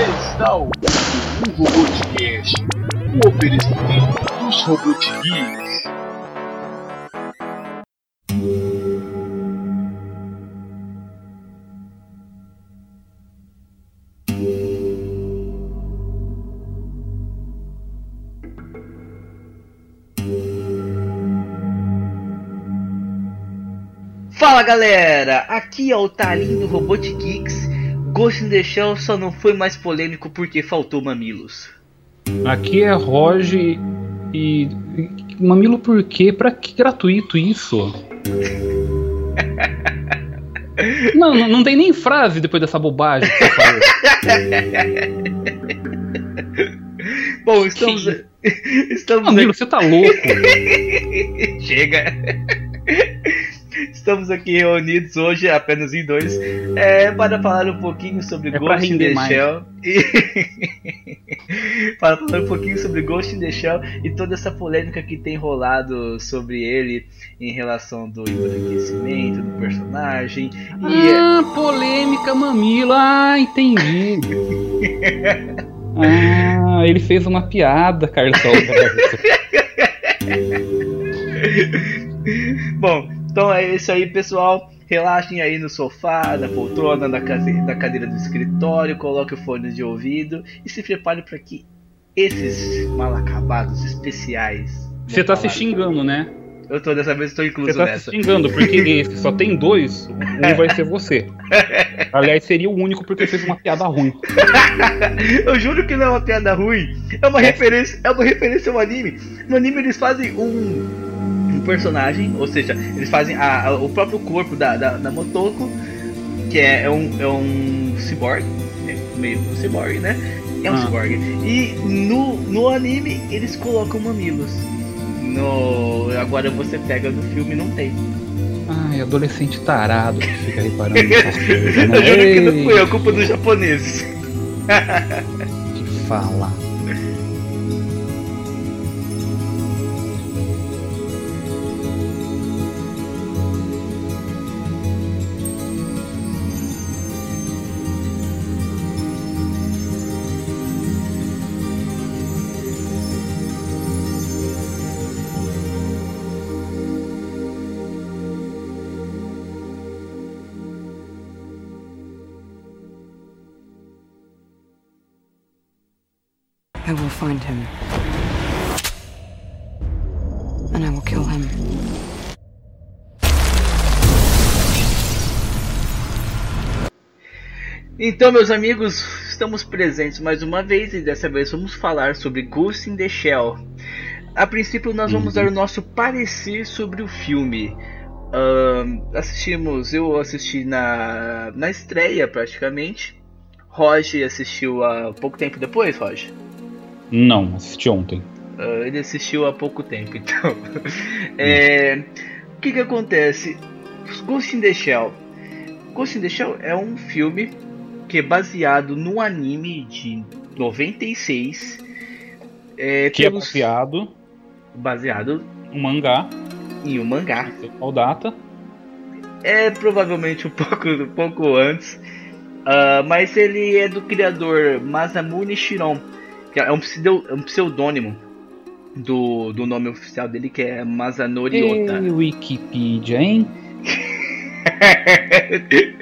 Está ouvindo o Robotcast, o oferecimento dos Robotgeeks. Fala galera, aqui é o Talinho do Robot Geeks. Ghost in the Shell só não foi mais polêmico porque faltou mamilos. Aqui é Roge e. Mamilo por quê? Pra que gratuito isso? não, não, não tem nem frase depois dessa bobagem que você falou. Bom, estamos. estamos Mamilo, você tá louco. Chega! Estamos aqui reunidos hoje, apenas em dois, é, para falar um pouquinho sobre É Ghost in the mais. Shell. E... para falar um pouquinho sobre Ghost in the Shell e toda essa polêmica que tem rolado sobre ele em relação do embranquecimento do personagem. E Ah, polêmica mamilo. Ah, entendi. Ah, ele fez uma piada, Carlos. Bom, então é isso aí, pessoal. Relaxem aí no sofá, na poltrona, na, case- na cadeira do escritório, coloque o fone de ouvido e se prepare para que esses mal acabados especiais. Você tá se xingando, né? Eu tô dessa vez estou Você incluso tá se nessa. xingando, porque esse só tem dois, um vai ser você. Aliás, seria o único porque fez uma piada ruim. Eu juro que não é uma piada ruim. É uma referência, é uma referência ao anime. No anime eles fazem um, um personagem, ou seja, eles fazem a- a- o próprio corpo da, da, da Motoko, que é, é um, é um cyborg, é meio um cyborg, né? É um Ah. cyborg. E no, no anime eles colocam mamilos. No, agora você pega no filme não tem. Ai, adolescente tarado que fica reparando coisas, né? Eu juro que não fui, é culpa dos japoneses. Que fala. And I will kill him. Então, meus amigos, estamos presentes mais uma vez e dessa vez vamos falar sobre Ghost in the Shell. A princípio, nós vamos dar o nosso parecer sobre o filme. Ahn, assistimos, eu assisti na, na estreia praticamente. Roger assistiu há pouco tempo depois, Roger. Não, assisti ontem. Ah, ele assistiu há pouco tempo, então. É, o que que acontece? Ghost in the Shell. Ghost in the Shell é um filme que é baseado no anime de 96. É, Que é temos- copiado baseado um mangá, em um mangá. qual data? É provavelmente um pouco, um pouco antes. Ah, mas ele é do criador Masamune Shiron, que é um, pseudo, é um pseudônimo do, do nome oficial dele, que é Masanori Ota. Ei, Wikipedia, hein?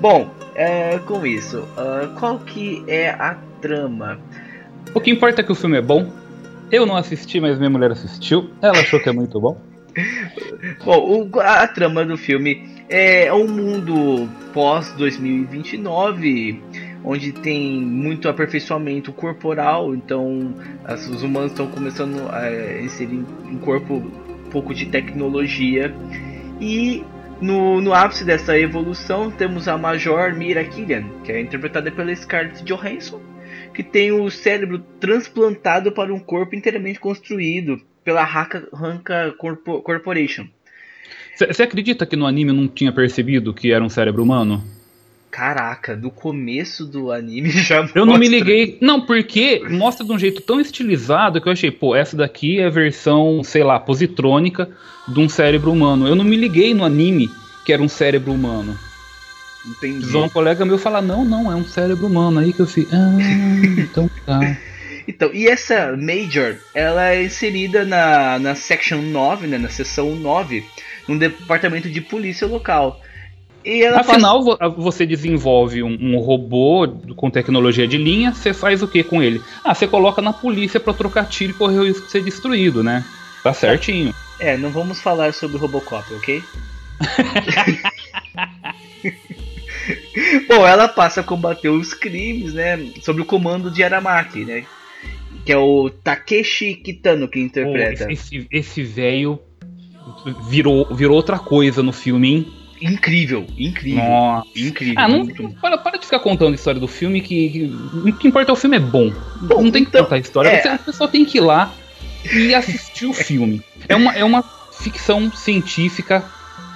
Bom, é, com isso, ah, qual que é a trama? O que importa é que o filme é bom. Eu não assisti, mas minha mulher assistiu. Ela achou que é muito bom. Bom, o- a, a trama do filme é um mundo pós 2029, onde tem muito aperfeiçoamento corporal, então as- os humanos estão começando a inserir um corpo um pouco de tecnologia e no, no ápice dessa evolução temos a Major Mira Killian, que é interpretada pela Scarlett Johansson, que tem o cérebro transplantado para um corpo inteiramente construído pela Haka Hanka Corpo- Corporation. Você acredita que no anime não tinha percebido que era um cérebro humano? Caraca, do começo do anime já Eu não me mostra- liguei. Não, porque mostra de um jeito tão estilizado que eu achei, pô, essa daqui é a versão, sei lá, positrônica de um cérebro humano. Eu não me liguei no anime que era um cérebro humano. Entendi. Precisou um colega meu falar, não, não, é um cérebro humano. Aí que eu fiz, ah, então tá. Então, e essa Major, ela é inserida na, na Section 9, né, na seção 9, num departamento de polícia local. Afinal, vo- você desenvolve um, um robô com tecnologia de linha, você faz o que com ele? Ah, você coloca na polícia pra trocar tiro e correr o risco de ser destruído, né? Tá certinho. É, não vamos falar sobre Robocop, ok? Bom, ela passa a combater os crimes, né, sob o comando de Aramaki, né? Que é o Takeshi Kitano que interpreta. esse esse velho virou, virou outra coisa no filme, hein? Incrível, incrível, Nossa. incrível. Ah, não, para, para de ficar contando a história do filme, que, que o que importa é o filme é bom. Bom, não tem que então, contar a história, é. você- o pessoal tem que ir lá e assistir o filme. É uma, é uma ficção científica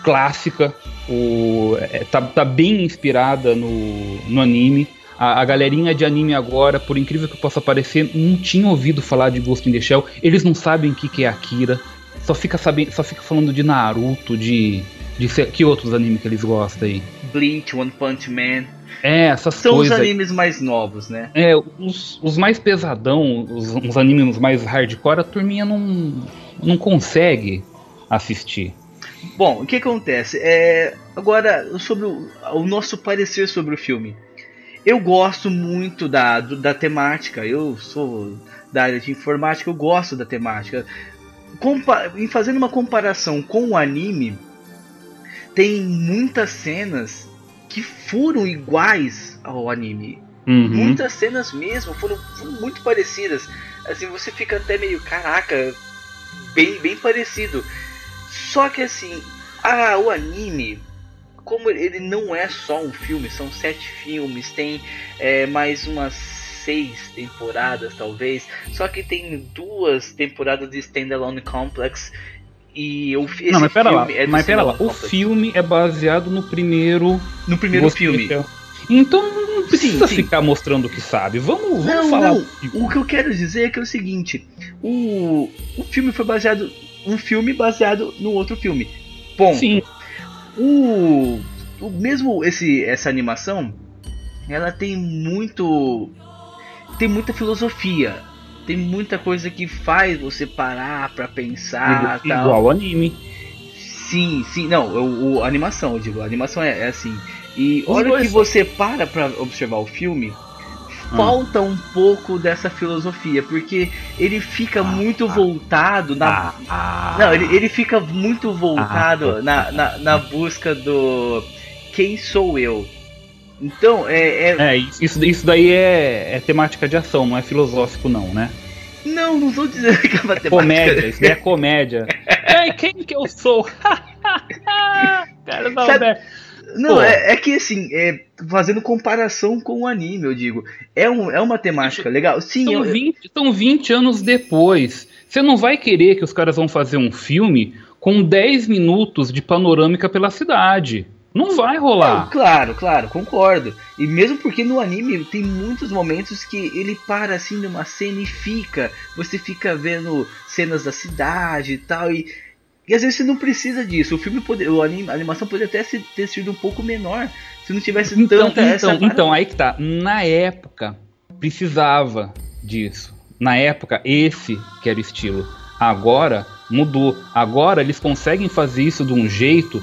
clássica, o, é, tá, tá bem inspirada no, no anime. A, a galerinha de anime agora, por incrível que possa parecer, não tinha ouvido falar de Ghost in the Shell. Eles não sabem o que, que é Akira. Só fica, sabendo, só fica falando de Naruto, de, de que outros animes que eles gostam aí. Bleach, One Punch Man. É, essas São os coisas. aí. animes mais novos, né? É, os, os mais pesadão, os, os animes mais hardcore, a turminha não, não consegue assistir. Bom, o que acontece? É, agora, sobre o, o nosso parecer sobre o filme. Eu gosto muito da, da temática, eu sou da área de informática, eu gosto da temática. Compa em fazendo uma comparação com o anime, tem muitas cenas que foram iguais ao anime. Uhum. Muitas cenas mesmo foram, foram muito parecidas. Assim, você fica até meio, caraca, bem, bem parecido. Só que assim, ah, o anime, como ele não é só um filme, são sete filmes, tem é, mais umas seis temporadas talvez. Só que tem duas temporadas de Standalone Complex. E eu Não, mas pera lá, é mas pera lá. O filme é baseado no primeiro No primeiro Ghost filme. Então não precisa sim. ficar mostrando o que sabe. Vamos, vamos Não, falar. não. o que- O que eu quero dizer é que é o seguinte: o, o filme foi baseado. Um filme baseado no outro filme. Bom, Sim, o, o mesmo esse essa animação, ela tem muito tem muita filosofia, tem muita coisa que faz você parar pra pensar, igual, tal. igual anime. Sim, sim, não, o, o- a animação, eu digo, a animação é, é assim. E Os hora que você para pra observar o filme, Ah. falta um pouco dessa filosofia, porque ele fica muito voltado na. Ah, Não, ele, ele fica muito voltado Ah. na, na, na busca do quem sou eu. Então, é. é- É, isso, isso daí é, é temática de ação, não é filosófico, não, né? Não, não tô dizendo que é matemática. Comédia, isso daí é comédia. Ei, quem que eu sou? Cara, não, Sabe- né? Não, é, é que assim, é, fazendo comparação com o anime, eu digo. É, um, é uma temática legal. Sim, São eu, 20, são 20 anos depois. Você não vai querer que os caras vão fazer um filme com 10 minutos de panorâmica pela cidade. Não vai rolar. claro, claro, concordo. E mesmo porque no anime tem muitos momentos que ele para assim numa cena e fica. Você fica vendo cenas da cidade e tal. E, e às vezes você não precisa disso. O filme pode, o anime, a animação poderia até ter sido um pouco menor se não tivesse Então, tanta essa. então, então, aí que tá. Na época, precisava disso. Na época, esse que era o estilo. Agora, mudou. Agora, eles conseguem fazer isso de um jeito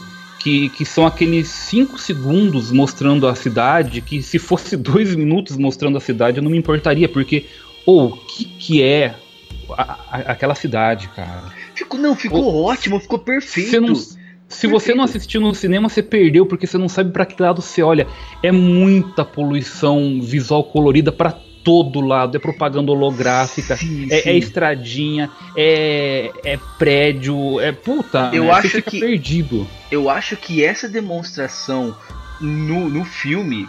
que, que são aqueles 5 segundos mostrando a cidade, que se fosse 2 minutos mostrando a cidade, eu não me importaria, porque, ou, o que que é a- a- aquela cidade, cara? Ficou, não, ficou ótimo, ficou perfeito. Não- se você não assistiu no cinema, você perdeu, porque você não sabe pra que lado você olha. É muita poluição visual colorida pra todo lado. É propaganda holográfica, Sim, é, sim. é estradinha, é, é prédio, é puta. Eu né? acho você fica que- perdido. eu acho que essa demonstração no, no filme,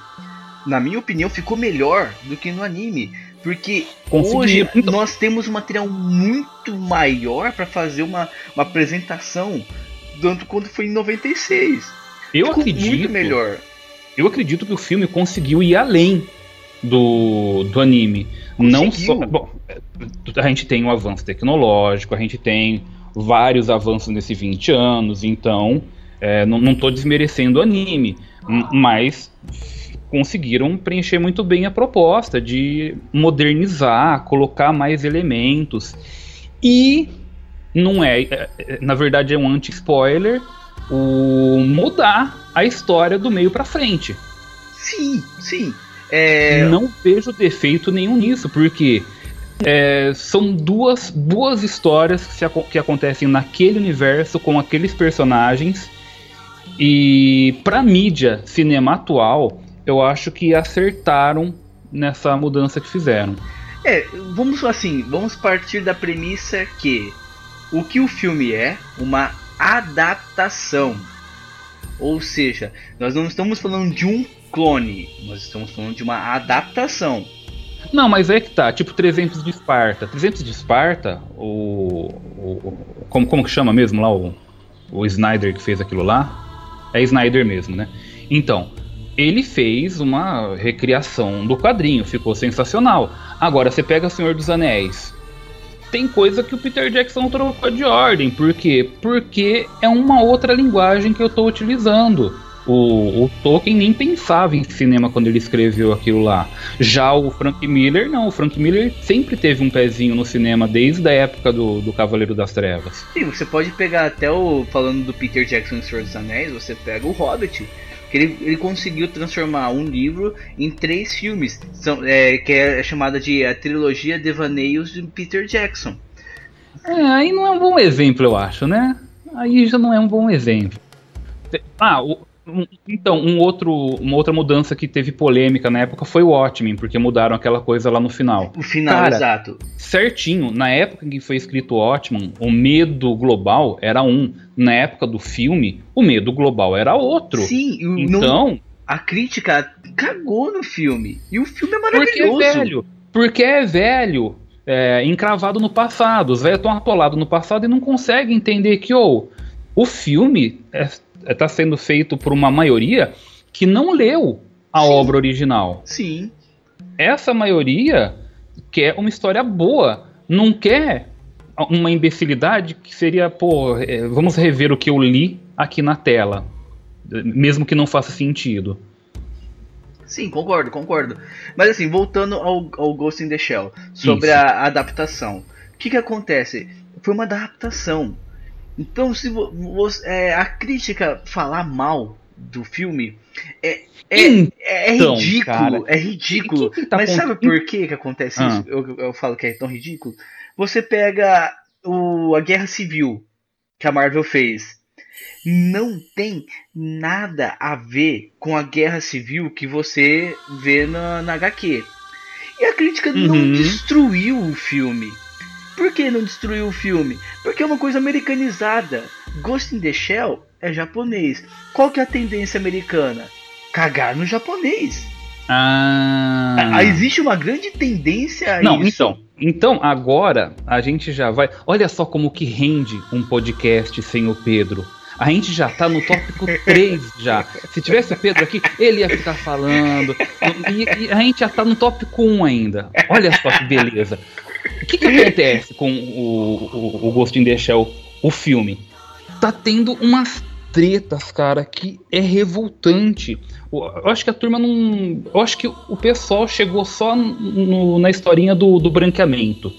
na minha opinião, ficou melhor do que no anime. Porque Conseguiram. hoje Então- nós temos um material muito maior para fazer uma, uma apresentação tanto quanto foi em 96. Eu ficou acredito. muito melhor. Eu acredito que o filme conseguiu ir além do, do anime. Não só. Bom, a gente tem um avanço tecnológico, a gente tem vários avanços nesses 20 anos, então é, não, não tô desmerecendo o anime. Mas conseguiram preencher muito bem a proposta de modernizar, colocar mais elementos. E não é, é, é na verdade é um anti-spoiler, o mudar a história do meio para frente. Sim, sim. É... Não vejo defeito nenhum nisso, porque é, são duas, duas histórias que, se, que acontecem naquele universo com aqueles personagens. E pra mídia cinema atual, eu acho que acertaram nessa mudança que fizeram. É, vamos assim, vamos partir da premissa que o que o filme é, uma adaptação. Ou seja, nós não estamos falando de um clone, nós estamos falando de uma adaptação. Não, mas é que tá, tipo 300 de Esparta. 300 de Esparta, o, o, como, como que chama mesmo lá o, o Snyder que fez aquilo lá? É Snyder mesmo, né? Então, ele fez uma recriação do quadrinho, ficou sensacional. Agora, você pega Senhor dos Anéis. Tem coisa que o Peter Jackson trocou de ordem. Por quê? Porque é uma outra linguagem que eu estou utilizando. O, o, Tolkien nem pensava em cinema quando ele escreveu aquilo lá. Já o Frank Miller, não. O Frank Miller sempre teve um pezinho no cinema desde a época do, do Cavaleiro das Trevas. Sim, você pode pegar até o. Falando do Peter Jackson em Senhor dos Anéis, você pega o Hobbit. Que ele, ele conseguiu transformar um livro em três filmes, são, é, que é chamada de a trilogia Devaneios de Peter Jackson. É, aí não é um bom exemplo, eu acho, né? Aí já não é um bom exemplo. Ah, o, então, um outro, uma outra mudança que teve polêmica na época foi o Watchmen, porque mudaram aquela coisa lá no final. O final, Cara, exato. Certinho, na época em que foi escrito o Watchmen, o medo global era um. Na época do filme, o medo global era outro. Sim, então. Não, a crítica cagou no filme. E o filme é maravilhoso. Porque é velho. Porque é velho. É, encravado no passado. Os velhos estão atolados no passado e não conseguem entender que oh, o filme é está sendo feito por uma maioria que não leu a Sim. obra original. Sim. Essa maioria quer uma história boa, não quer uma imbecilidade que seria, pô, é, vamos rever o que eu li aqui na tela, mesmo que não faça sentido. Sim, concordo, concordo. Mas assim, voltando ao, ao Ghost in the Shell, sobre Isso. a adaptação. O que, que acontece? Foi uma adaptação. Então, se você, é, a crítica falar mal do filme é, é, é então, é ridículo, cara, é ridículo. Que que tá Mas sabe por que que acontece ah. isso? Eu, eu falo que é tão ridículo. Você pega o, a Guerra Civil que a Marvel fez. Não tem nada a ver com a Guerra Civil que você vê na, na HQ. E a crítica uhum. não destruiu o filme. Por que não destruiu o filme? Porque é uma coisa americanizada. Ghost in the Shell é japonês. Qual que é a tendência americana? Cagar no japonês. Ah. ah existe uma grande tendência a Não, isso. então. Então, agora a gente já vai. Olha só como que rende um podcast sem o Pedro. A gente já tá no tópico 3 já. Se tivesse o Pedro aqui, ele ia ficar falando. E, e a gente já tá no tópico 1 ainda. Olha só que beleza. O que, que acontece com o, o, o Ghost in the Shell, o filme? Tá tendo umas tretas, cara, que é revoltante. Eu acho que a turma não. Eu acho que o pessoal chegou só no, na historinha do, do branqueamento.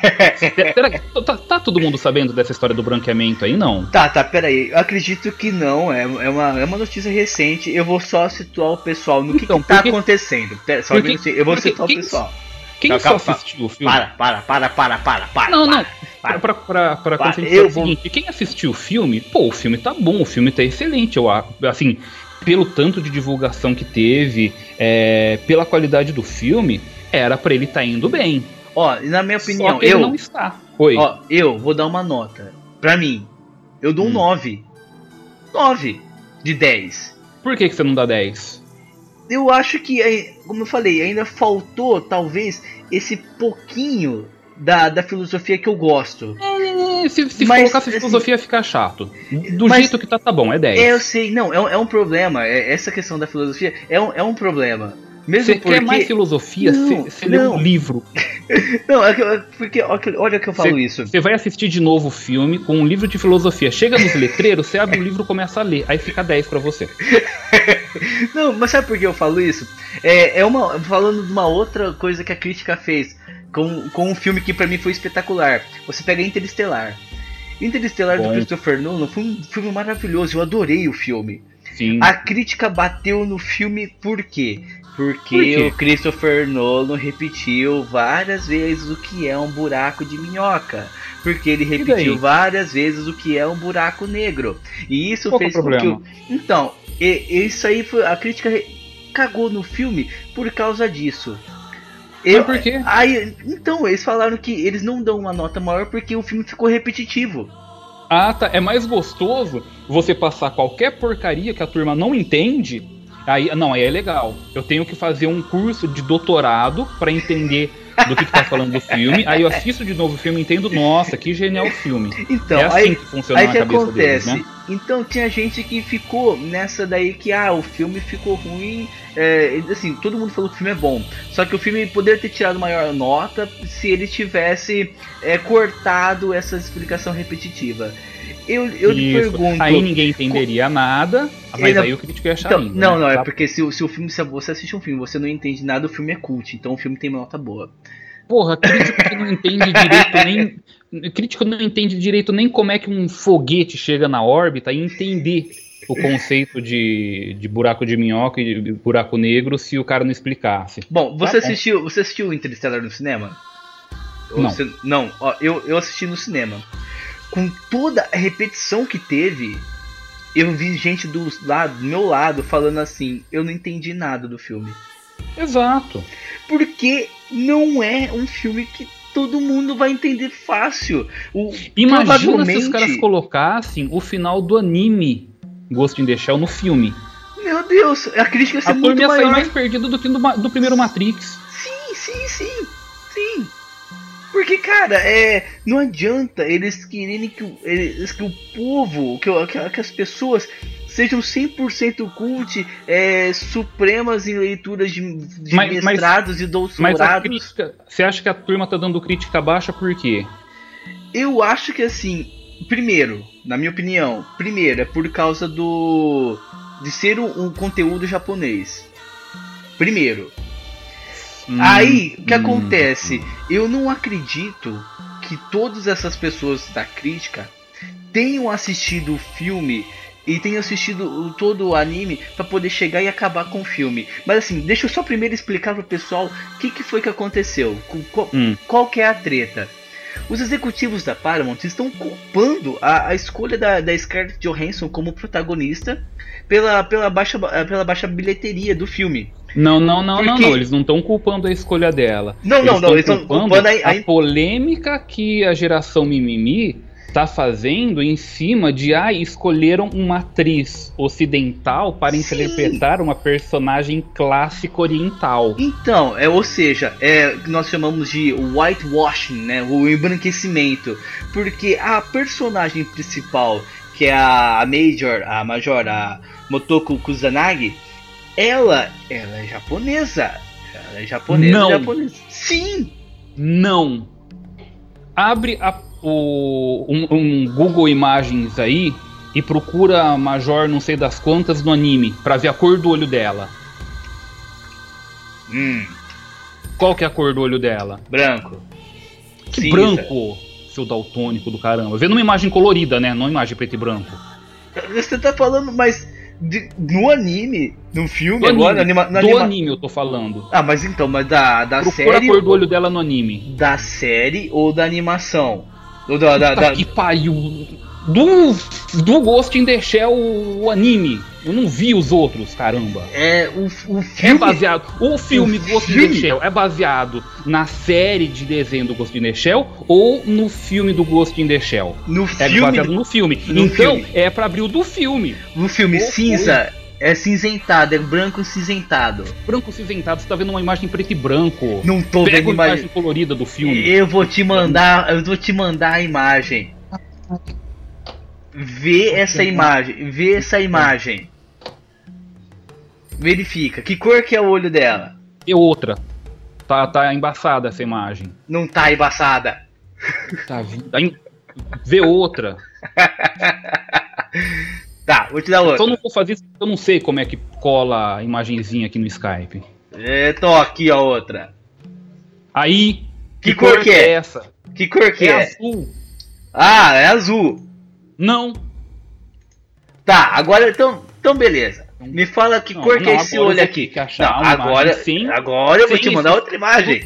Será que tá, tá, todo mundo sabendo dessa história do branqueamento aí, não? Tá, tá, peraí. Eu acredito que não. É, é, uma, é uma notícia recente. Eu vou só situar o pessoal no que, então, que tá porque, acontecendo. Só porque, eu vou situar o pessoal. Quem só assistiu o filme? Para, para, para, para, para, para. Não, não. Para, para, para, para, para eu o seguinte, quem assistiu o filme, pô, o filme tá bom, o filme tá excelente, eu assim, pelo tanto de divulgação que teve, é, pela qualidade do filme, era para ele estar tá indo bem. Ó, na minha opinião, eu não está. Oi. Ó, eu vou dar uma nota. Pra mim, eu dou um 9. Hum. 9 de 10. Por que, que você não dá 10? Eu acho que, é, como eu falei, ainda faltou talvez esse pouquinho da, da filosofia que eu gosto. É, se, se mas, colocar essa assim, filosofia assim, fica chato. Do mas, jeito que tá, tá bom, é 10. É, eu sei, não, é, é um problema. É, essa questão da filosofia é um, é um problema. Mesmo Você porque... quer mais filosofia? Não, Você lê um livro. Não, é que- porque olha que eu falo Cê- isso. Você vai assistir de novo o filme com um livro de filosofia. Chega nos letreiros, você abre o livro e começa a ler. Aí fica 10 pra você. Não, mas sabe por que eu falo isso? É, é uma. Falando de uma outra coisa que a crítica fez com, com um filme que pra mim foi espetacular. Você pega Interestelar. Interestelar do Bom. Christopher Nolan foi um filme maravilhoso, eu adorei o filme. Sim. A crítica bateu no filme por quê? Porque Por o Christopher Nolan repetiu várias vezes o que é um buraco de minhoca. Porque ele repetiu várias vezes o que é um buraco negro. E isso Qual é fez o com que. Então, e- isso aí foi. A crítica cagou no filme por causa disso. Mas por quê? Aí, então, eles falaram que eles não dão uma nota maior porque o filme ficou repetitivo. Ah, tá. É mais gostoso você passar qualquer porcaria que a turma não entende. Aí, não, aí é legal. Eu tenho que fazer um curso de doutorado pra entender do que, que tá falando do filme. Aí eu assisto de novo o filme e entendo, nossa, que genial o filme. Então, é assim aí, que funciona Aí na que cabeça acontece? deles, né? Então tinha gente que ficou nessa daí que ah, o filme ficou ruim. é, assim, todo mundo falou que o filme é bom. Só que o filme poderia ter tirado maior nota se ele tivesse é, cortado essa explicação repetitiva. Eu, eu lhe pergunto. Aí ninguém entenderia nada, mas Ele- aí o crítico ia achar Então, lindo, não, né? não, é Tá? porque se, o- se o filme, se você assiste um filme e você não entende nada, o filme é cult, então o filme tem uma nota boa. Porra, crítico que não entende direito nem. Crítico não entende direito nem como é que um foguete chega na órbita e entender o conceito de, de buraco de minhoca e de buraco negro se o cara não explicasse. Bom, você Tá bom. assistiu. Você assistiu Interstellar no cinema? Ou Não. você- não, ó, eu, eu assisti no cinema. Com toda a repetição que teve, eu vi gente do, lado, do meu lado falando assim, eu não entendi nada do filme. Exato. Porque não é um filme que todo mundo vai entender fácil. O, Imagina se os provavelmente- caras colocassem o final do anime Ghost in the Shell no filme. Meu Deus, a crítica ia ser A muito turma ia sair maior. mais perdida do que do, primeiro Matrix. Sim, sim, sim. Porque, cara, é, não adianta eles quererem que, o- eles, que o povo, que, que, que as pessoas sejam 100% cult, é, supremas em leituras de, de Mas- mestrados e Mas a doutorados. crítica. Você acha que a turma tá dando crítica baixa por quê? Eu acho que assim, primeiro, na minha opinião, primeiro é por causa do de ser um, um conteúdo japonês. Primeiro. Hum, Aí, o que hum. acontece? Eu não acredito que todas essas pessoas da crítica tenham assistido o filme e tenham assistido todo o anime pra poder chegar e acabar com o filme. Mas assim, deixa eu só primeiro explicar pro pessoal o que, que foi que aconteceu. Qual, Hum. qual que é a treta? Os executivos da Paramount estão culpando a, a escolha da, da Scarlett Johansson como protagonista pela, pela, baixa, pela baixa bilheteria do filme. Não, não, não, não, Porque- não. Eles não estão culpando a escolha dela. Não, não, não, tão eles estão culpando a- a- polêmica que a geração mimimi tá fazendo em cima de ah, escolheram uma atriz ocidental para Sim. interpretar uma personagem clássica oriental. Então, é, ou seja, é que nós chamamos de whitewashing, né, o embranquecimento, porque a personagem principal, que é a Major, a Major, a Motoko Kusanagi, ela, ela é japonesa. Ela é japonesa, Não. japonesa. Sim. Não. Abre a- o- um, um Google Imagens aí e procura a Major não sei das quantas no anime pra ver a cor do olho dela. Hum, Qual que é a cor do olho dela? branco. Que Cinza. branco, seu daltônico do caramba. Vê numa imagem colorida, né? Não imagem preto e branco. Você tá falando, mas de- no anime, no filme Do agora, anime, anima, no do anima- anime eu tô falando. Ah, mas então, mas da, da Procura série a cor do olho dela no anime. da série ou da animação? Ou da, da, da- que pariu. Do, do Ghost in the Shell, o anime. Eu não vi os outros, caramba. É o, o É filme. baseado. O filme O Ghost in filme? the Shell é baseado na série de desenho do Ghost in the Shell ou no filme do Ghost in the Shell? no É filme. baseado no filme. no então, filme. é pra abrir o do filme. No filme cinza é cinzentado, é branco cinzentado. Branco cinzentado, você tá vendo uma imagem preto e branco. Não tô Pega vendo a imagem imagem. colorida do filme. Eu vou te mandar, eu vou te mandar a imagem. Vê essa imagem, vê essa imagem. Verifica, que cor que é o olho dela? E outra. Tá, tá embaçada essa imagem. Não tá embaçada. Tá, em- Vê outra. Tá, vou te dar outra. Só não vou fazer isso porque eu não sei como é que cola a imagenzinha aqui no Skype. É, tô aqui a outra. Aí. Que cor que é? essa? Que cor que é é? azul. Ah, é azul. Não. Tá, agora então, então beleza. Me fala que Não, cor que não, é esse olho aqui. que Não, agora, sem- agora eu vou te mandar esse- outra imagem.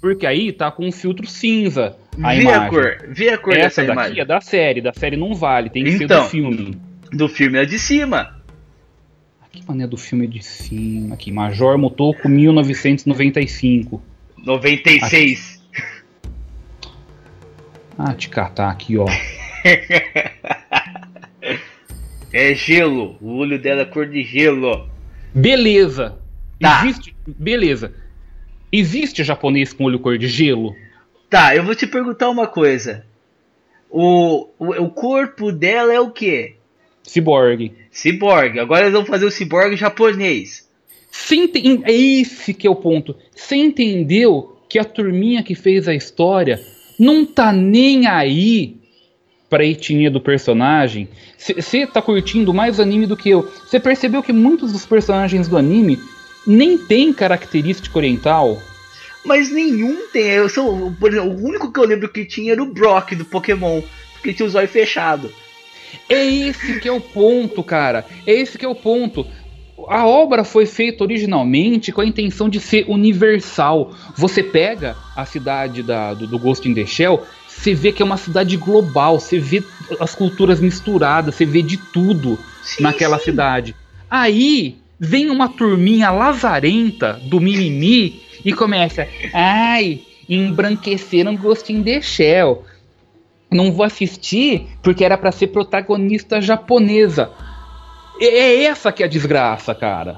Porque aí tá com um filtro cinza a Vê imagem. a cor, vê a cor Essa dessa daqui imagem. é da série, da série não vale, tem que ser Então. do filme. Do filme é de cima. Que mané do filme é de cima aqui. Major Motoko 1995. 96. Ah, te catar aqui, ó. É gelo. O olho dela é cor de gelo. Beleza. Tá. Existe. Beleza. Existe japonês com olho cor de gelo? Tá, eu vou te perguntar uma coisa. O, o, o corpo dela é o quê? Cyborg. Ciborgue. Agora eles vão fazer o ciborgue japonês. Enten- É esse que é o ponto. Você entendeu que a turminha que fez a história não tá nem aí pra etnia do personagem? Você tá curtindo mais anime do que eu. Você percebeu que muitos dos personagens do anime nem tem característica oriental? Mas nenhum tem. Eu sou, por exemplo, o único que eu lembro que tinha era o Brock do Pokémon. Porque tinha os olhos fechados. É esse que é o ponto, cara. É esse que é o ponto. A obra foi feita originalmente com a intenção de ser universal. Você pega a cidade da- do, do Ghost in the Shell, você vê que é uma cidade global, você vê as culturas misturadas, você vê de tudo Sim, naquela sim. cidade. Aí vem uma turminha lazarenta do mimimi e começa, ai, embranqueceram Ghost in the Shell. Não vou assistir porque era pra ser protagonista japonesa. É- É essa que é a desgraça, cara.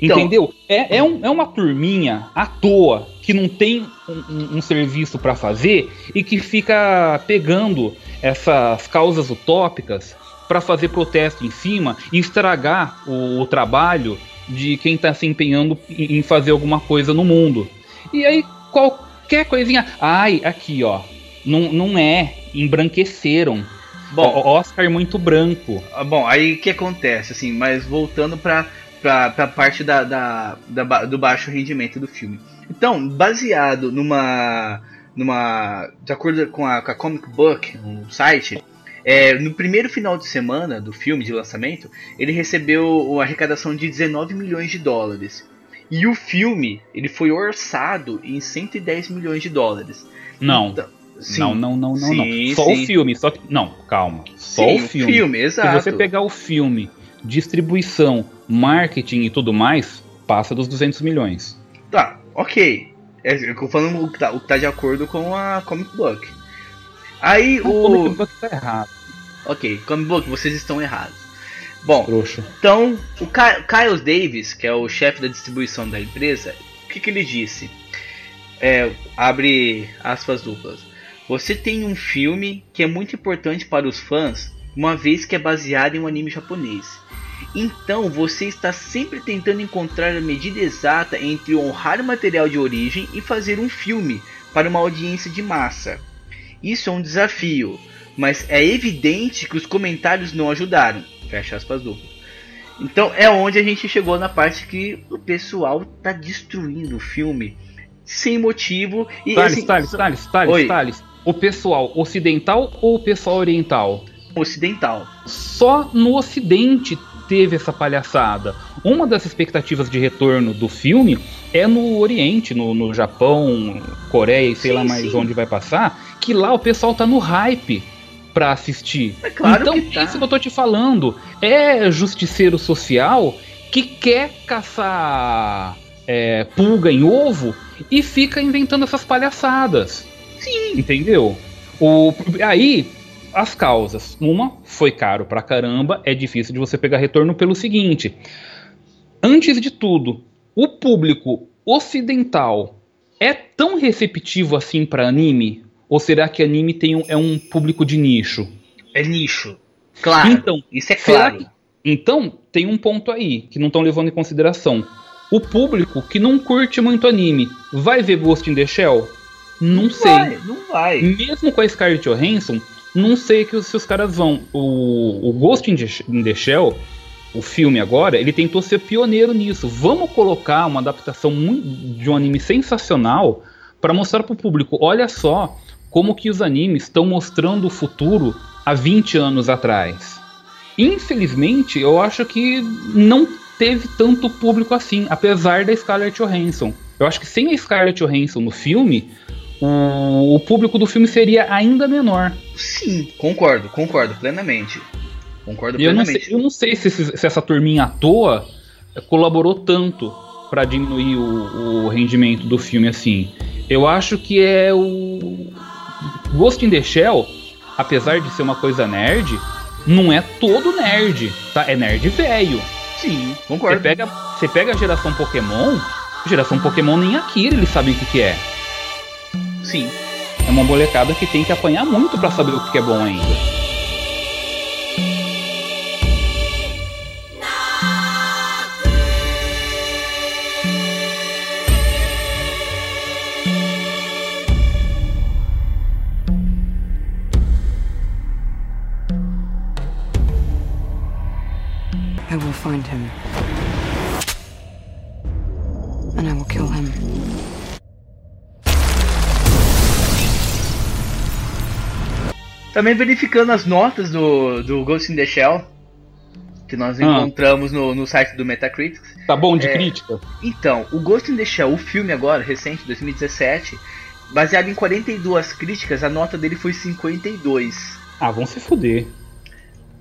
Então, Entendeu? É, é, um- é uma turminha à toa que não tem um, um- um serviço pra fazer e que fica pegando essas causas utópicas pra fazer protesto em cima e estragar o, o trabalho de quem tá se empenhando em, em fazer alguma coisa no mundo. E aí, qualquer coisinha. Ai, aqui, ó. Não, não é. Embranqueceram. Bom, Oscar muito branco. Ah, Bom, aí o que acontece, assim, mas voltando pra, pra, pra parte da, da, da do baixo rendimento do filme. Então, baseado numa. numa. De acordo com a, com a Comic Book, um site, é, no primeiro final de semana do filme de lançamento, ele recebeu a arrecadação de 19 milhões de dólares. E o filme, ele foi orçado em 110 milhões de dólares. Não. Então, sim, não, não, não, não, sim, não. Só sim. o filme, só que. Não, calma. Só o filme. Se exato. você pegar o filme, distribuição, marketing e tudo mais, passa dos 200 milhões. Tá, ok. É, eu tô falando o que, tá, o que tá de acordo com a Comic Book. Aí O Comic. Book tá errado, Ok, Comic Book, vocês estão errados. Bom, trouxa. então o Ky- Kyle Davis, que é o chefe da distribuição da empresa, o que, que ele disse? É, abre aspas duplas. Você tem um filme que é muito importante para os fãs, uma vez que é baseado em um anime japonês. Então você está sempre tentando encontrar a medida exata entre honrar o material de origem e fazer um filme para uma audiência de massa. Isso é um desafio, mas é evidente que os comentários não ajudaram. Fecha aspas duplas. Então é onde a gente chegou na parte que o pessoal tá destruindo o filme sem motivo e Thales, assim, Thales, Thales, Thales. Thales. O pessoal ocidental ou o pessoal oriental? ocidental. Só no ocidente teve essa palhaçada. Uma das expectativas de retorno do filme é no Oriente, no, no Japão, Coreia e sei Sim, lá mais sim. onde vai passar, que lá o pessoal tá no hype pra assistir. É claro então, que tá. isso que eu tô te falando. É justiceiro social que quer caçar é, pulga em ovo e fica inventando essas palhaçadas. Sim. Entendeu? O, aí, as causas. Uma, foi caro pra caramba, é difícil de você pegar retorno pelo seguinte. Antes de tudo, o público ocidental é tão receptivo assim pra anime? Ou será que anime tem um, é um público de nicho? É nicho. Claro. Então, isso é claro. que- Então, tem um ponto aí que não estão levando em consideração. O público que não curte muito anime vai ver Ghost in the Shell? Não, sei. Vai, não vai. Mesmo com a Scarlett Johansson, não sei que se os caras vão. O, o Ghost in the, in the Shell, o filme agora, ele tentou ser pioneiro nisso. Vamos colocar uma adaptação muito, de um anime sensacional para mostrar para o público. Olha só como que os animes estão mostrando o futuro há 20 anos atrás. Infelizmente, eu acho que não teve tanto público assim, apesar da Scarlett Johansson. Eu acho que sem a Scarlett Johansson no filme, o, o público do filme seria ainda menor. Sim, concordo, concordo plenamente. Concordo E eu não plenamente. sei, eu não sei se, esse- se essa turminha à toa colaborou tanto para diminuir o, o rendimento do filme assim. Eu acho que é o Ghost in the Shell, apesar de ser uma coisa nerd, não é todo nerd, tá? É nerd velho. Sim, Você concordo. pega, você pega a geração Pokémon, geração Pokémon nem Akira eles sabem o que, que é. Sim. É uma molecada que tem que apanhar muito pra saber o que, que é bom ainda. I will find him. Também verificando as notas do, do Ghost in the Shell, que nós Ah. encontramos no, no site do Metacritic. Tá bom de É. crítica? Então, o Ghost in the Shell, o filme agora, recente, 2017, baseado em 42 críticas, a nota dele foi 52. Ah, vão se fuder.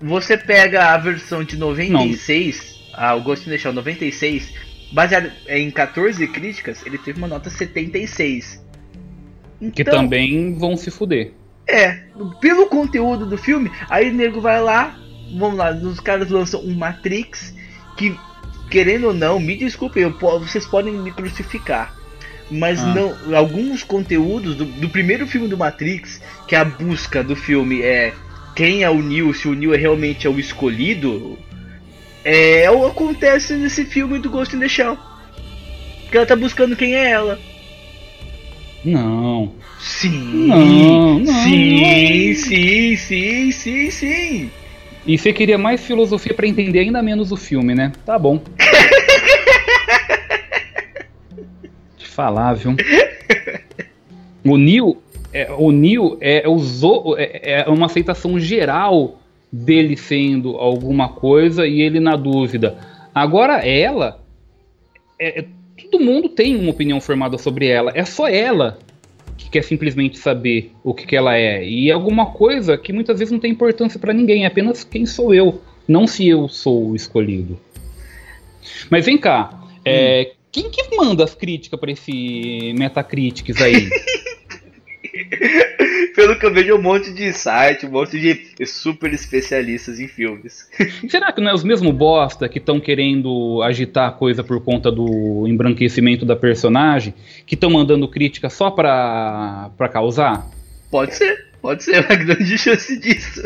Você pega a versão de 96, ah, o Ghost in the Shell 96, baseado em 14 críticas, ele teve uma nota 76. Que Então, também vão se fuder. É, pelo conteúdo do filme, aí o nego vai lá, vamos lá, os caras lançam um Matrix que, querendo ou não, me desculpem, eu vocês podem me crucificar. Mas Ah. não, alguns conteúdos do, do primeiro filme do Matrix, que a busca do filme é quem é o Neo, se o Neo é realmente é o escolhido, é o que acontece nesse filme do Ghost in the Shell. Que ela tá buscando quem é ela. Não. Sim, Não, não, sim, não. sim, sim, sim, sim. E você queria mais filosofia pra entender ainda menos o filme, né? Tá bom. Te falar, viu? O Neil, é, o Neil é, usou, é, é uma aceitação geral dele sendo alguma coisa e ele na dúvida. Agora ela, é, é, todo mundo tem uma opinião formada sobre ela. É só ela que quer simplesmente saber o que, que ela é. E é alguma coisa que muitas vezes não tem importância pra ninguém, é apenas quem sou eu, não se eu sou o escolhido. Mas vem cá, é, quem que manda as críticas pra esse Metacritics aí? Pelo que eu vejo, é um monte de site, um monte de super especialistas em filmes. Será que não é os mesmos bosta que estão querendo agitar a coisa por conta do embranquecimento da personagem, que estão mandando crítica só pra, pra causar? Pode ser, pode ser, uma grande chance disso.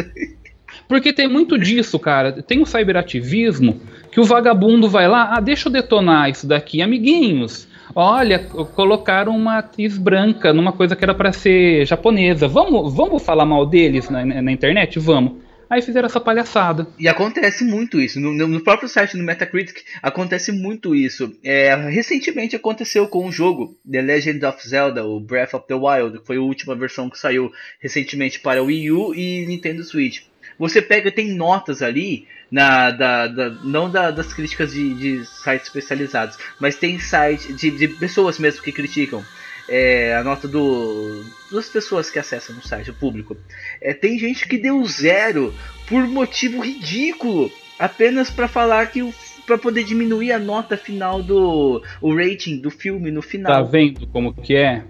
Porque tem muito disso, cara. Tem o cyberativismo que o vagabundo vai lá, ah, deixa eu detonar isso daqui, amiguinhos. Olha, colocaram uma atriz branca numa coisa que era pra ser japonesa. Vamos, vamos falar mal deles na, na internet? Vamos. Aí fizeram essa palhaçada. E acontece muito isso. No, no- próprio site do Metacritic acontece muito isso. É, recentemente aconteceu com o jogo The Legend of Zelda, o Breath of the Wild, que foi a última versão que saiu recentemente para o Wii U e Nintendo Switch. Você pega, tem notas ali, na, da, da- não da- das críticas de, de sites especializados, mas tem site de, de pessoas mesmo que criticam. É, a nota do, das pessoas que acessam o site, o público. É, tem gente que deu zero por motivo ridículo, apenas para falar que para poder diminuir a nota final do o rating do filme no Tá final. vendo como que é?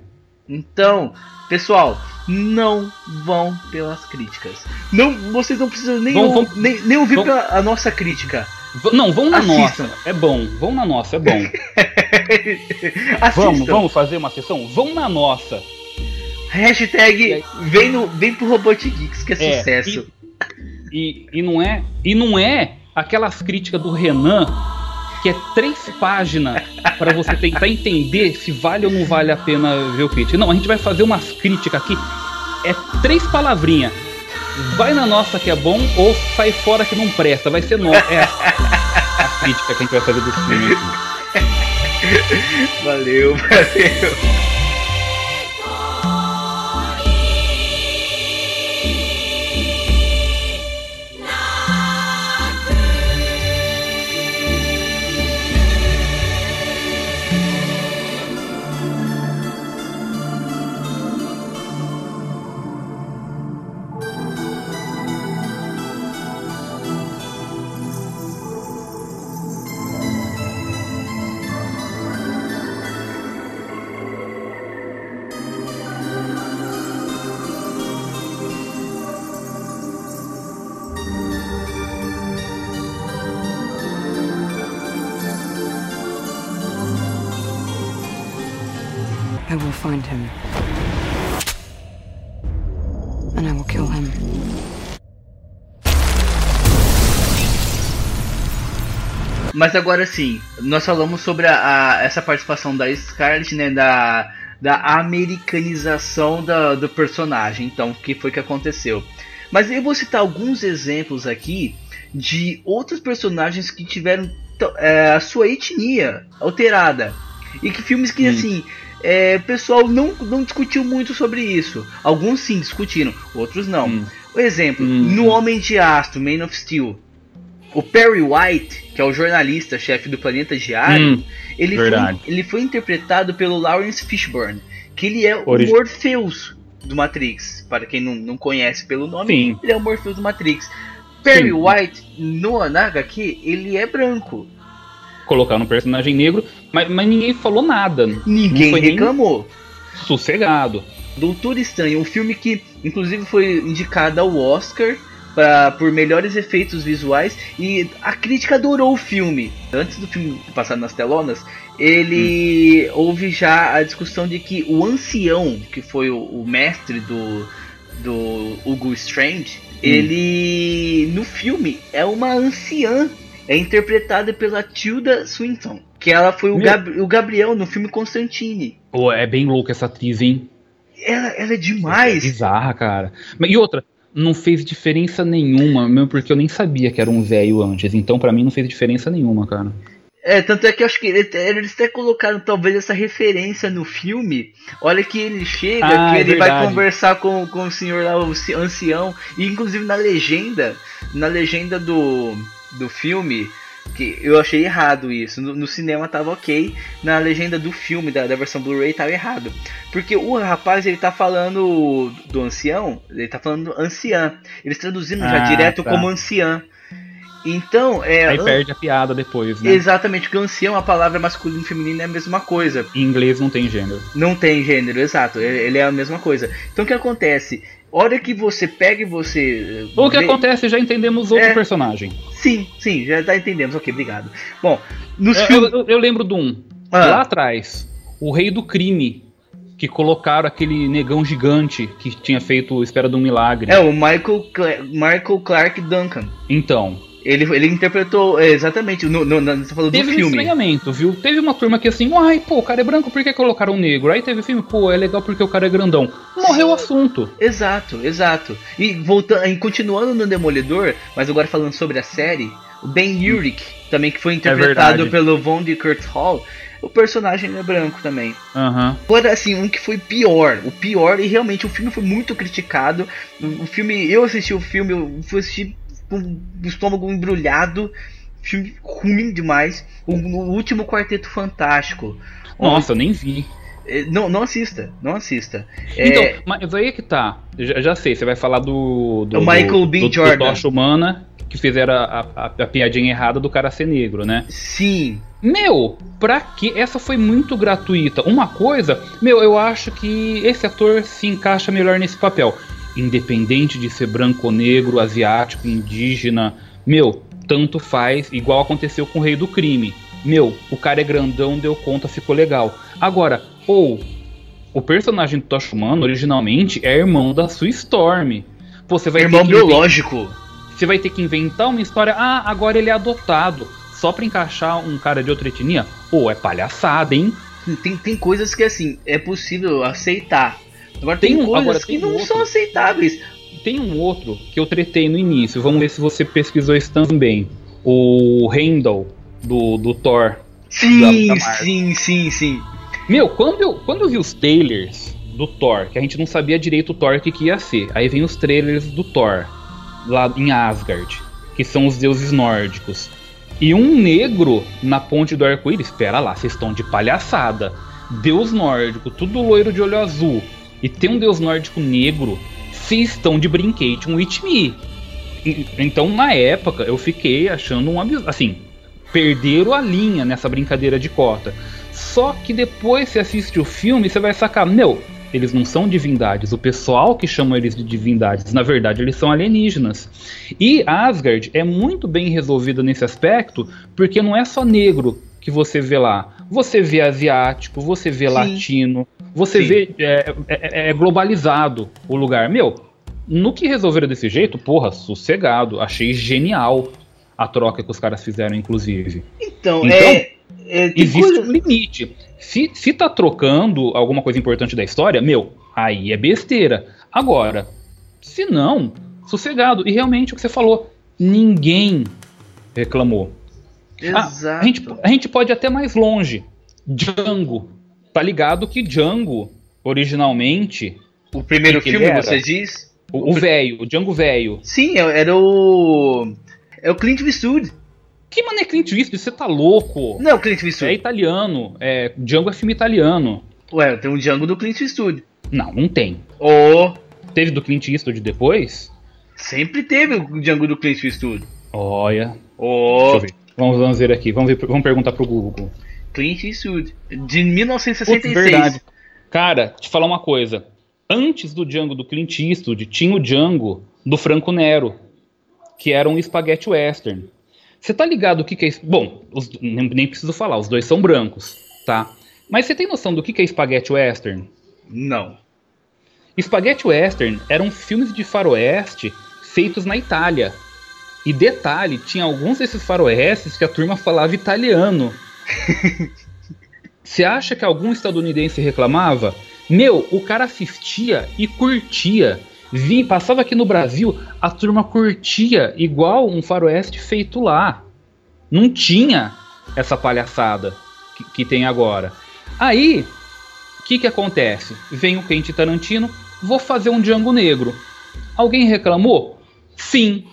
Então, pessoal, não vão pelas críticas. Não, vocês não precisam nem, Vão- ou- vão- nem, nem ouvir vão- pela, a nossa crítica. Não, vão na Assistam. nossa. É bom. Vão na nossa, é bom. Vamos, vamos fazer uma sessão? Vão na nossa. E Hashtag vem, no, vem pro Robot Geeks, que é, É, sucesso. E, e não é, e não é aquelas críticas do Renan que é três páginas para você tentar entender se vale ou não vale a pena ver o crítico. Não, a gente vai fazer umas críticas aqui. É três palavrinhas. Vai na nossa que é bom ou sai fora que não presta. Vai ser nossa. É a crítica que a gente vai fazer do filme. Valeu, valeu. Mas agora sim, nós falamos sobre a, a- essa participação da Scarlett, né, da, da americanização da, do personagem, então, o que foi que aconteceu. Mas eu vou citar alguns exemplos aqui de outros personagens que tiveram é, a sua etnia alterada. E que filmes que, Hum. assim, é, o pessoal não, não discutiu muito sobre isso. Alguns sim discutiram, outros não. Hum. Por exemplo, Hum. no Homem de Aço, Man of Steel, o Perry White, que é o jornalista chefe do Planeta Diário, Hum, ele, foi, ele foi interpretado pelo Lawrence Fishburne, que ele é o Origi- Morpheus do Matrix. Para quem não, não conhece pelo nome, Sim. ele é o Morpheus do Matrix. Perry Sim. White, no HQ, ele é branco. Colocar um personagem negro, mas, mas ninguém falou nada. Ninguém reclamou. sossegado. Doutor Estranho, um filme que inclusive foi indicado ao Oscar pra, por melhores efeitos visuais e a crítica adorou o filme. Antes do filme passar nas telonas, ele houve já a discussão de que o ancião, que foi o, o mestre do, do Hugo Strange, ele no filme é uma anciã, é interpretada pela Tilda Swinton, que ela foi o. Gab- o Gabriel no filme Constantine. Pô, é bem louco essa atriz, hein? Ela, ela é É demais. bizarra, cara. E outra, não fez diferença nenhuma, mesmo porque eu nem sabia que era um velho antes. Então, pra mim, não fez diferença nenhuma, cara. É, tanto é que eu acho que ele- eles até colocaram talvez essa referência no filme. Olha que ele chega, Ah, que é ele vai verdade. conversar com, com o senhor lá, o ci- ancião. E inclusive na legenda, na legenda do, do filme, que eu achei errado isso. No, no cinema tava ok, na legenda do filme, da, da versão Blu-ray, tava errado. Porque o rapaz, ele tá falando do ancião, ele tá falando anciã. Eles traduzindo já Ah, direto tá. como anciã. Então, é. Aí perde a piada depois, né? Exatamente, porque ancião, a palavra masculino e feminino é a mesma coisa. Em inglês não tem gênero. Não tem gênero, exato. Ele ele é a mesma coisa. Então o que acontece? Hora que você pega e você. O que acontece, já entendemos outro É. personagem. Sim, sim, já tá entendendo. Ok, obrigado. Bom, nos Eu, filmes. eu- eu lembro de um. Ah. Lá atrás, o rei do crime. Que colocaram aquele negão gigante que tinha feito Espera de um Milagre. É o Michael, Cla- Michael Clark Duncan. Então, Ele, ele interpretou é, exatamente. No, no, no, você falou do teve um filme. estranhamento, viu? Teve uma turma que assim, ai, pô, o cara é branco, por que colocaram um negro? Aí teve filme, pô, é legal porque o cara é grandão. Morreu o assunto. Exato, exato. E voltando, e continuando no Demolidor, mas agora falando sobre a série, o Ben Urich, também que foi interpretado verdade. pelo Von de Kurt Hall, o personagem é branco também. Aham. Agora, assim, um que foi pior, o pior, e realmente o filme foi muito criticado. O filme, eu assisti o filme, eu fui assistir com o estômago embrulhado, filme ruim demais. O, o último Quarteto Fantástico. Nossa, eu nem vi. É, Não, não assista, não assista. Então, É, mas aí é que tá. Já, já sei, você vai falar do. do O Michael B. do, Jordan. Do Tocha Humana, que fizeram a, a, a piadinha errada do cara ser negro, né? sim, Meu, pra que? Essa foi muito gratuita. Uma coisa, meu, eu acho que esse ator se encaixa melhor nesse papel. Independente de ser branco ou negro, asiático, indígena, meu, tanto faz, igual aconteceu com o Rei do Crime. Meu, o cara é grandão, deu conta, ficou legal. Agora, ou o personagem do Tocha Humano originalmente é irmão da Sue Storm. Você vai irmão ter que inven- biológico. você vai ter que inventar uma história. Ah, agora ele é adotado. Só só pra encaixar um cara de outra etnia, pô, é palhaçada, hein? Tem, tem coisas que assim, é possível aceitar. Agora tem, Tem coisas agora que não outro. são aceitáveis. Tem um outro que eu tretei no início, vamos ver se você pesquisou isso também. O Randall, do, do Thor. Sim, Da- da sim, sim, sim. Meu, quando eu, quando eu vi os trailers do Thor, que a gente não sabia direito o Thor que, que ia ser, aí vem os trailers do Thor, lá em Asgard, que são os deuses nórdicos. E um negro na ponte do arco-íris, espera lá, vocês estão de palhaçada. Deus nórdico, tudo loiro de olho azul. E tem um deus nórdico negro, vocês estão de brinquedo me. E- Então, na época, eu fiquei achando um absurdo. Assim, perderam a linha nessa brincadeira de cota. Só que depois você assiste o filme, você vai sacar, meu, eles não são divindades. O pessoal que chama eles de divindades, na verdade, eles são alienígenas. E Asgard é muito bem resolvida nesse aspecto, porque não é só negro que você vê lá. Você vê asiático, você vê Sim. latino, você Sim. vê é, é- é globalizado o lugar. Meu, no que resolveram desse jeito, porra, sossegado. Achei genial a troca que os caras fizeram, inclusive. Então, Então, é, é, Existe coisa- um limite. Se, se tá trocando alguma coisa importante da história, meu, aí é besteira. Agora, se não, sossegado. E realmente o que você falou, ninguém reclamou. Ah, Exato. a, gente, a gente pode ir até mais longe. Django. Tá ligado que Django, originalmente, O primeiro que que filme, você diz? o velho, o Django velho. Sim, é- era o. É o Clint Eastwood. Que mano é Clint Eastwood? Você tá louco? Não, é o Clint É Eastwood. italiano. É, Django é filme italiano. Ué, tem um Django do Clint Eastwood. Não, não tem. Oh, Teve do Clint Eastwood depois? sempre teve o Django do Clint Eastwood. Olha. Oh, Deixa eu ver. Vamos, vamos ver aqui. Vamos, ver, vamos perguntar pro Google. Clint Eastwood. De Putz, 1966. verdade. Cara, te falar uma coisa. Antes do Django do Clint Eastwood, tinha o Django do Franco Nero, que era um espaguete western. Você tá ligado o que, que é. Bom, os- nem, nem preciso falar, os dois são brancos, tá? Mas você tem noção do que, que é espaguete western? Não. Spaghetti Western eram filmes de faroeste feitos na Itália. E detalhe, tinha alguns desses faroestes que a turma falava italiano. Você acha que algum estadunidense reclamava? Meu, o cara assistia e curtia. Vi, passava aqui no Brasil, a turma curtia igual um faroeste feito lá. Não tinha essa palhaçada que, que tem agora. Aí, o que, que acontece? Vem o Quentin Tarantino, vou fazer um Django Negro. Alguém reclamou? Sim.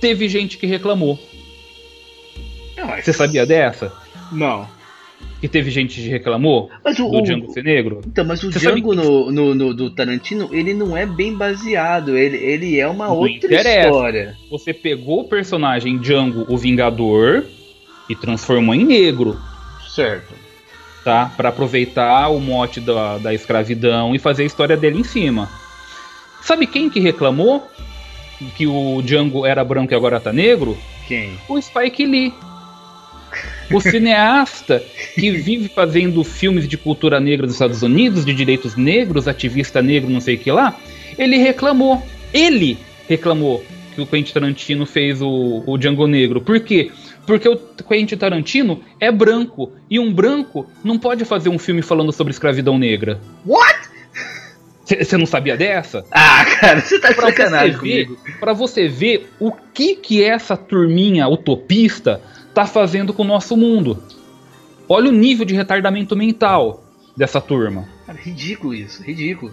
Teve gente que reclamou. Você sabia dessa? Não. Que teve gente que reclamou Mas o, do o- Django ser negro? Então, mas o Você sabe Django que- no, no, no- do Tarantino, ele não é bem baseado. Ele, ele é uma Não outra interessa. história. Você pegou o personagem Django, o Vingador, e transformou em negro, Certo. tá? Pra aproveitar o mote da, da escravidão e fazer a história dele em cima. Sabe quem que reclamou que o Django era branco e agora tá negro? Quem? o Spike Lee. O cineasta que vive fazendo filmes de cultura negra dos Estados Unidos, de direitos negros, ativista negro, não sei o que lá, ele reclamou. Ele reclamou que o Quentin Tarantino fez o, o Django Negro. Por quê? Porque o Quentin Tarantino é branco. E um branco não pode fazer um filme falando sobre escravidão negra. What? Você não sabia dessa? Ah, cara, você tá de Pra você, sacanagem ver, comigo. pra você ver o que que essa turminha utopista tá fazendo com o nosso mundo. Olha o nível de retardamento mental dessa turma. Cara, ridículo isso, ridículo.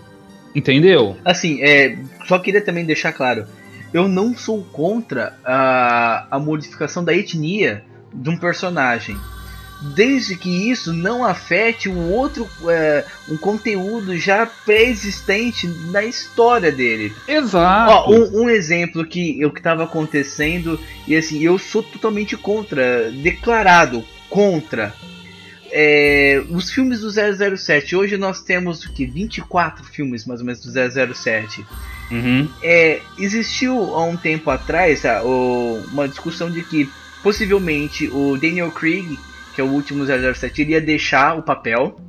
Entendeu? Assim, é, só queria também deixar claro. Eu não sou contra a, a modificação da etnia de um personagem. Desde que isso não afete um outro é, um conteúdo já pré-existente na história dele. Exato. Ó, um, um exemplo que o que estava acontecendo e assim eu sou totalmente contra, declarado contra é, os filmes do 007. Hoje nós temos o que 24 filmes mais ou menos do 007. Uhum. É, existiu há um tempo atrás tá, o- uma discussão de que possivelmente o Daniel Craig, que é o último 007, iria deixar o papel.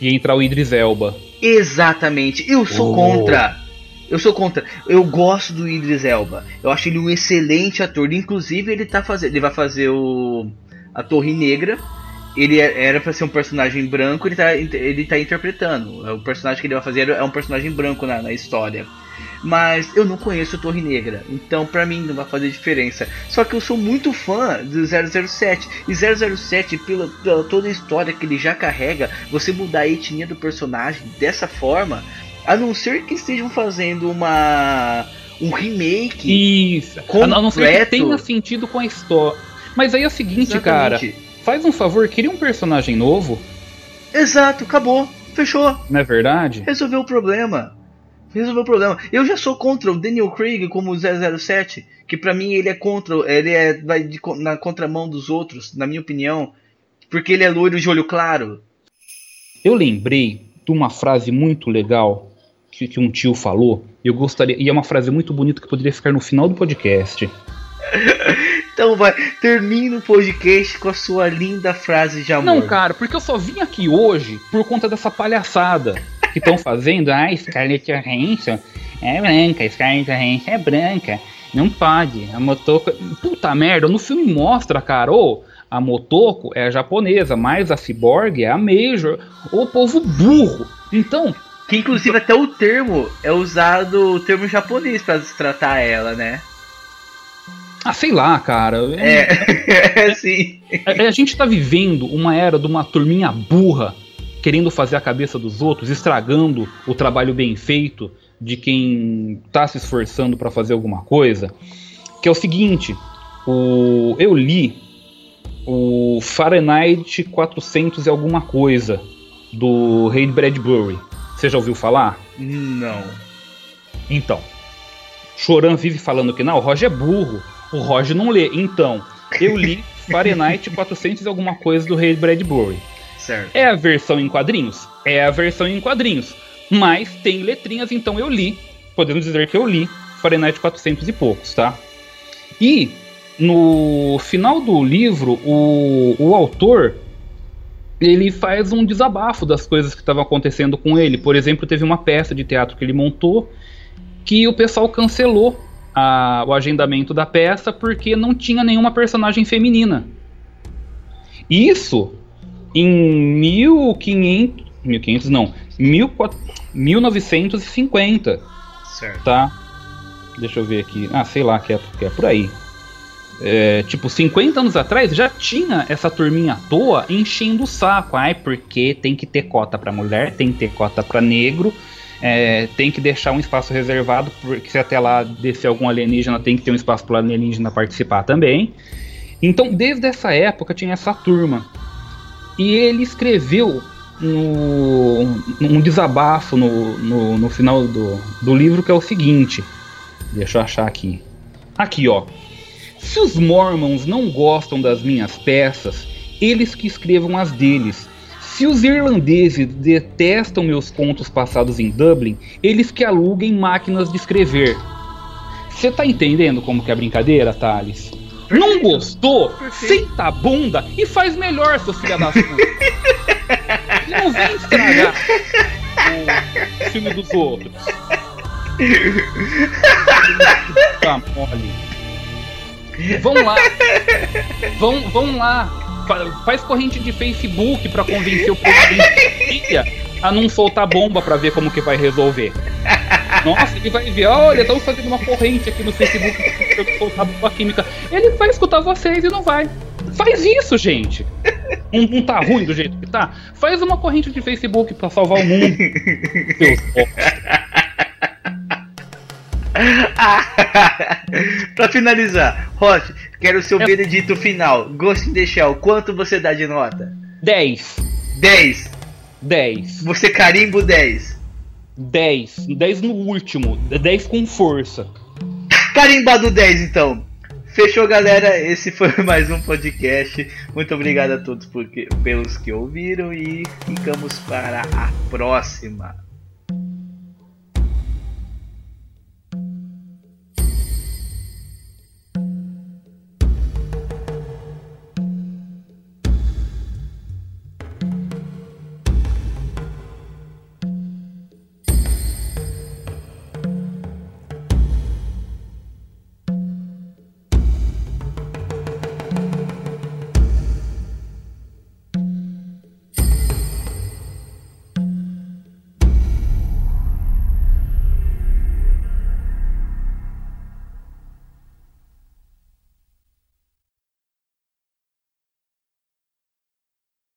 E entrar o Idris Elba. Exatamente. Eu sou Oh. contra. Eu sou contra. Eu gosto do Idris Elba. Eu acho ele um excelente ator. Inclusive, ele tá fazendo. Ele vai fazer o. A Torre Negra. Ele é- era pra ser um personagem branco, ele tá, ele tá interpretando. O personagem que ele vai fazer é um personagem branco na, na história. Mas eu não conheço Torre Negra, então pra mim não vai fazer diferença. Só que eu sou muito fã do 007 e 007 pela, pela toda a história que ele já carrega, você mudar a etnia do personagem dessa forma, a não ser que estejam fazendo uma um remake. Isso. A não ser que Completo. tenha sentido com a história. Mas aí é o seguinte, cara. Exatamente. Faz um favor, cria um personagem novo, Exato, acabou, fechou, não é verdade? resolveu o problema. Resolveu o problema. Eu já sou contra o Daniel Craig como 007, que pra mim ele é contra, ele é vai na contramão dos outros, na minha opinião, porque ele é loiro de olho claro. Eu lembrei de uma frase muito legal que, que um tio falou. Eu gostaria. E é uma frase muito bonita que poderia ficar no final do podcast. Então vai, termina o podcast com a sua linda frase de amor. Não, cara, porque eu só vim aqui hoje por conta dessa palhaçada que estão fazendo. Ah, Scarlett Johansson é branca, Scarlett Johansson é branca. Não pode. A Motoko. Puta merda, no filme mostra, cara, a Motoko é a japonesa, mas a Cyborg é a Major. O povo burro. Então, Que inclusive até o termo é usado o termo japonês pra se tratar ela, né? ah, sei lá, cara. É, é sim. A, a gente tá vivendo uma era de uma turminha burra querendo fazer a cabeça dos outros, estragando o trabalho bem feito de quem tá se esforçando para fazer alguma coisa. Que é o seguinte, o, eu li o Fahrenheit 400 e alguma coisa do Ray Bradbury. Você já ouviu falar? Não. Então, Choran vive falando que não, o Roger é burro, o Roger não lê. Então, eu li Fahrenheit 400 e alguma coisa do Ray Bradbury. Certo. É a versão em quadrinhos? É a versão em quadrinhos. Mas tem letrinhas, então eu li. Podemos dizer que eu li Fahrenheit 400 e poucos, tá? E no final do livro, o, o autor ele faz um desabafo das coisas que estavam acontecendo com ele. Por exemplo, teve uma peça de teatro que ele montou que o pessoal cancelou a- o agendamento da peça porque não tinha nenhuma personagem feminina. Isso em 1500, 1500 não, 1400 1950, Certo. tá? Deixa eu ver aqui. Ah, sei lá, que é, que é por aí. É, tipo, 50 anos atrás já tinha essa turminha à toa enchendo o saco. Ai, porque tem que ter cota pra mulher, tem que ter cota pra negro, é, tem que deixar um espaço reservado, porque se até lá descer algum alienígena, tem que ter um espaço para alienígena participar também. Então, desde essa época tinha essa turma. E ele escreveu no, um desabafo no, no, no final do, do livro que é o seguinte. Deixa eu achar aqui. Aqui, ó. Se os Mormons não gostam das minhas peças, eles que escrevam as deles. Se os irlandeses detestam meus contos passados em Dublin, eles que aluguem máquinas de escrever. Você tá entendendo como que é a brincadeira, Thales? Não gostou? Perfeito. Senta a bunda e faz melhor, seu filho da puta. Não vem estragar o filme dos outros. Tá mole. Vão lá. Vão, vão lá. Fa- Faz corrente de Facebook pra convencer o presidente a não soltar bomba pra ver como que vai resolver. Nossa, ele vai ver, olha, estamos fazendo uma corrente aqui no Facebook pra soltar bomba química. Ele vai escutar vocês e não vai. Faz isso, gente. Não, não tá ruim do jeito que tá? Faz uma corrente de Facebook pra salvar o mundo. Bosta. pra finalizar, Roth, quero o seu É- veredito final. Ghost in the Shell, quanto você dá de nota? 10. 10. 10. Você carimbo 10. 10. 10 no último. 10 com força. Carimbado 10 então. Fechou, galera. Esse foi mais um podcast. Muito obrigado a todos por que- pelos que ouviram e ficamos para a próxima.